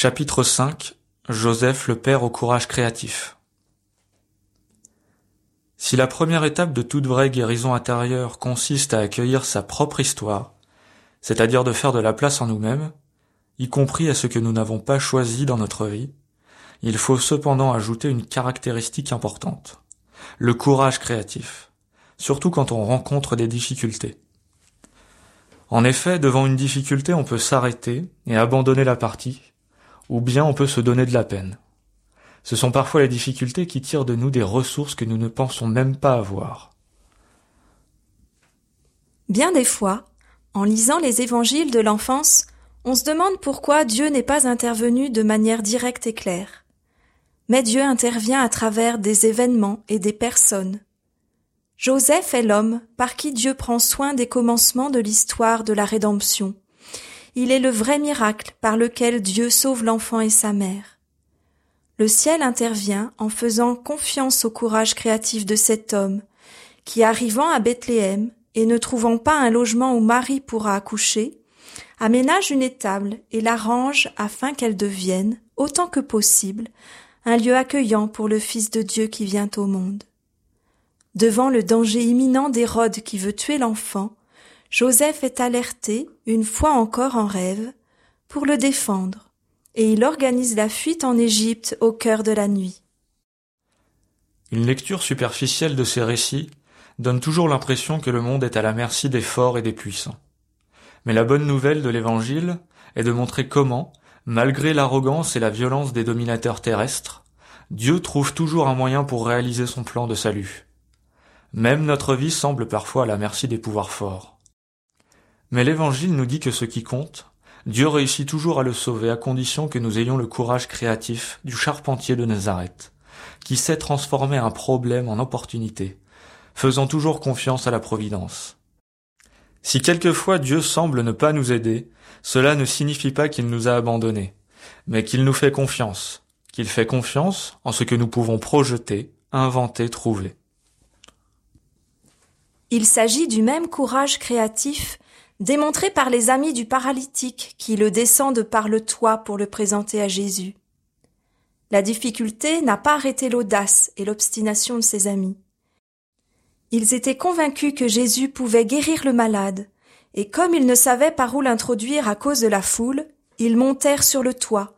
Chapitre 5 Joseph le père au courage créatif Si la première étape de toute vraie guérison intérieure consiste à accueillir sa propre histoire, c'est-à-dire de faire de la place en nous-mêmes, y compris à ce que nous n'avons pas choisi dans notre vie, il faut cependant ajouter une caractéristique importante, le courage créatif, surtout quand on rencontre des difficultés. En effet, devant une difficulté, on peut s'arrêter et abandonner la partie, ou bien on peut se donner de la peine. Ce sont parfois les difficultés qui tirent de nous des ressources que nous ne pensons même pas avoir. Bien des fois, en lisant les évangiles de l'enfance, on se demande pourquoi Dieu n'est pas intervenu de manière directe et claire. Mais Dieu intervient à travers des événements et des personnes. Joseph est l'homme par qui Dieu prend soin des commencements de l'histoire de la rédemption. Il est le vrai miracle par lequel Dieu sauve l'enfant et sa mère. Le ciel intervient en faisant confiance au courage créatif de cet homme, qui arrivant à Bethléem et ne trouvant pas un logement où Marie pourra accoucher, aménage une étable et l'arrange afin qu'elle devienne, autant que possible, un lieu accueillant pour le Fils de Dieu qui vient au monde. Devant le danger imminent d'Hérode qui veut tuer l'enfant, Joseph est alerté, une fois encore en rêve, pour le défendre, et il organise la fuite en Égypte au cœur de la nuit. Une lecture superficielle de ces récits donne toujours l'impression que le monde est à la merci des forts et des puissants. Mais la bonne nouvelle de l'Évangile est de montrer comment, malgré l'arrogance et la violence des dominateurs terrestres, Dieu trouve toujours un moyen pour réaliser son plan de salut. Même notre vie semble parfois à la merci des pouvoirs forts. Mais l'Évangile nous dit que ce qui compte, Dieu réussit toujours à le sauver à condition que nous ayons le courage créatif du charpentier de Nazareth, qui sait transformer un problème en opportunité, faisant toujours confiance à la Providence. Si quelquefois Dieu semble ne pas nous aider, cela ne signifie pas qu'il nous a abandonnés, mais qu'il nous fait confiance, qu'il fait confiance en ce que nous pouvons projeter, inventer, trouver. Il s'agit du même courage créatif démontré par les amis du paralytique qui le descendent par le toit pour le présenter à Jésus. La difficulté n'a pas arrêté l'audace et l'obstination de ses amis. Ils étaient convaincus que Jésus pouvait guérir le malade, et comme ils ne savaient par où l'introduire à cause de la foule, ils montèrent sur le toit,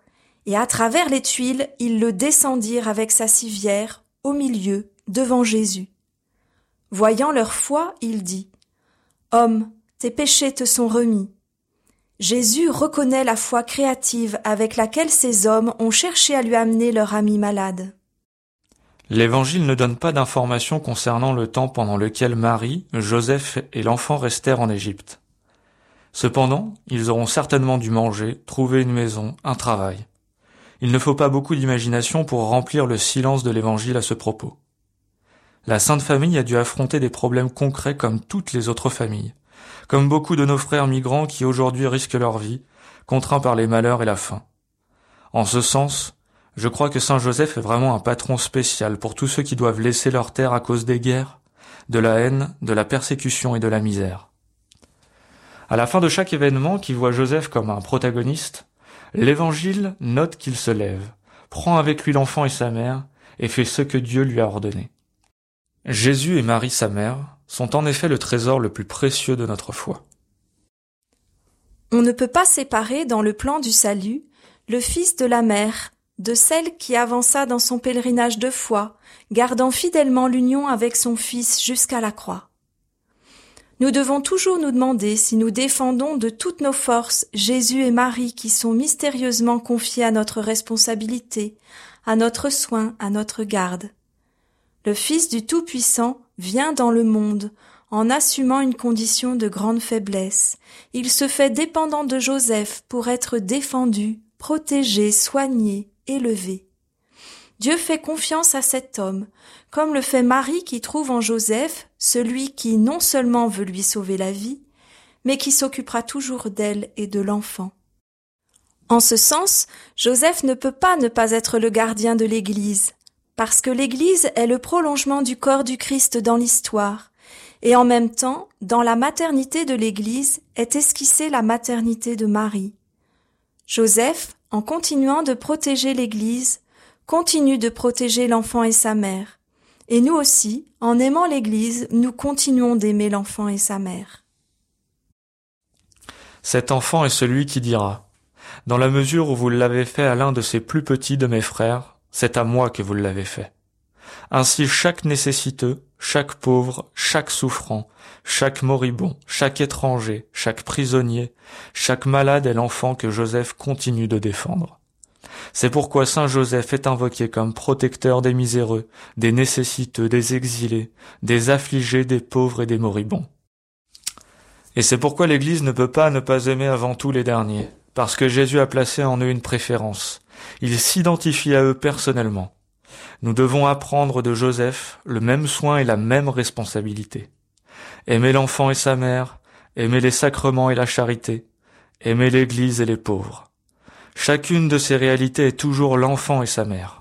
et à travers les tuiles ils le descendirent avec sa civière, au milieu, devant Jésus. Voyant leur foi, il dit. Homme, tes péchés te sont remis. Jésus reconnaît la foi créative avec laquelle ces hommes ont cherché à lui amener leur ami malade. L'Évangile ne donne pas d'informations concernant le temps pendant lequel Marie, Joseph et l'enfant restèrent en Égypte. Cependant, ils auront certainement dû manger, trouver une maison, un travail. Il ne faut pas beaucoup d'imagination pour remplir le silence de l'Évangile à ce propos. La Sainte Famille a dû affronter des problèmes concrets comme toutes les autres familles, comme beaucoup de nos frères migrants qui aujourd'hui risquent leur vie, contraints par les malheurs et la faim. En ce sens, je crois que Saint Joseph est vraiment un patron spécial pour tous ceux qui doivent laisser leur terre à cause des guerres, de la haine, de la persécution et de la misère. À la fin de chaque événement qui voit Joseph comme un protagoniste, l'Évangile note qu'il se lève, prend avec lui l'enfant et sa mère, et fait ce que Dieu lui a ordonné. Jésus et Marie sa mère sont en effet le trésor le plus précieux de notre foi. On ne peut pas séparer dans le plan du salut le fils de la mère de celle qui avança dans son pèlerinage de foi, gardant fidèlement l'union avec son fils jusqu'à la croix. Nous devons toujours nous demander si nous défendons de toutes nos forces Jésus et Marie qui sont mystérieusement confiés à notre responsabilité, à notre soin, à notre garde. Le Fils du Tout-Puissant vient dans le monde en assumant une condition de grande faiblesse. Il se fait dépendant de Joseph pour être défendu, protégé, soigné, élevé. Dieu fait confiance à cet homme, comme le fait Marie qui trouve en Joseph celui qui non seulement veut lui sauver la vie, mais qui s'occupera toujours d'elle et de l'enfant. En ce sens, Joseph ne peut pas ne pas être le gardien de l'Église, parce que l'Église est le prolongement du corps du Christ dans l'histoire, et en même temps, dans la maternité de l'Église est esquissée la maternité de Marie. Joseph, en continuant de protéger l'Église, continue de protéger l'enfant et sa mère. Et nous aussi, en aimant l'Église, nous continuons d'aimer l'enfant et sa mère. Cet enfant est celui qui dira Dans la mesure où vous l'avez fait à l'un de ces plus petits de mes frères, c'est à moi que vous l'avez fait. Ainsi chaque nécessiteux, chaque pauvre, chaque souffrant, chaque moribond, chaque étranger, chaque prisonnier, chaque malade est l'enfant que Joseph continue de défendre. C'est pourquoi Saint Joseph est invoqué comme protecteur des miséreux, des nécessiteux, des exilés, des affligés, des pauvres et des moribonds. Et c'est pourquoi l'Église ne peut pas ne pas aimer avant tout les derniers, parce que Jésus a placé en eux une préférence. Il s'identifie à eux personnellement. Nous devons apprendre de Joseph le même soin et la même responsabilité. Aimer l'enfant et sa mère, aimer les sacrements et la charité, aimer l'Église et les pauvres. Chacune de ces réalités est toujours l'enfant et sa mère.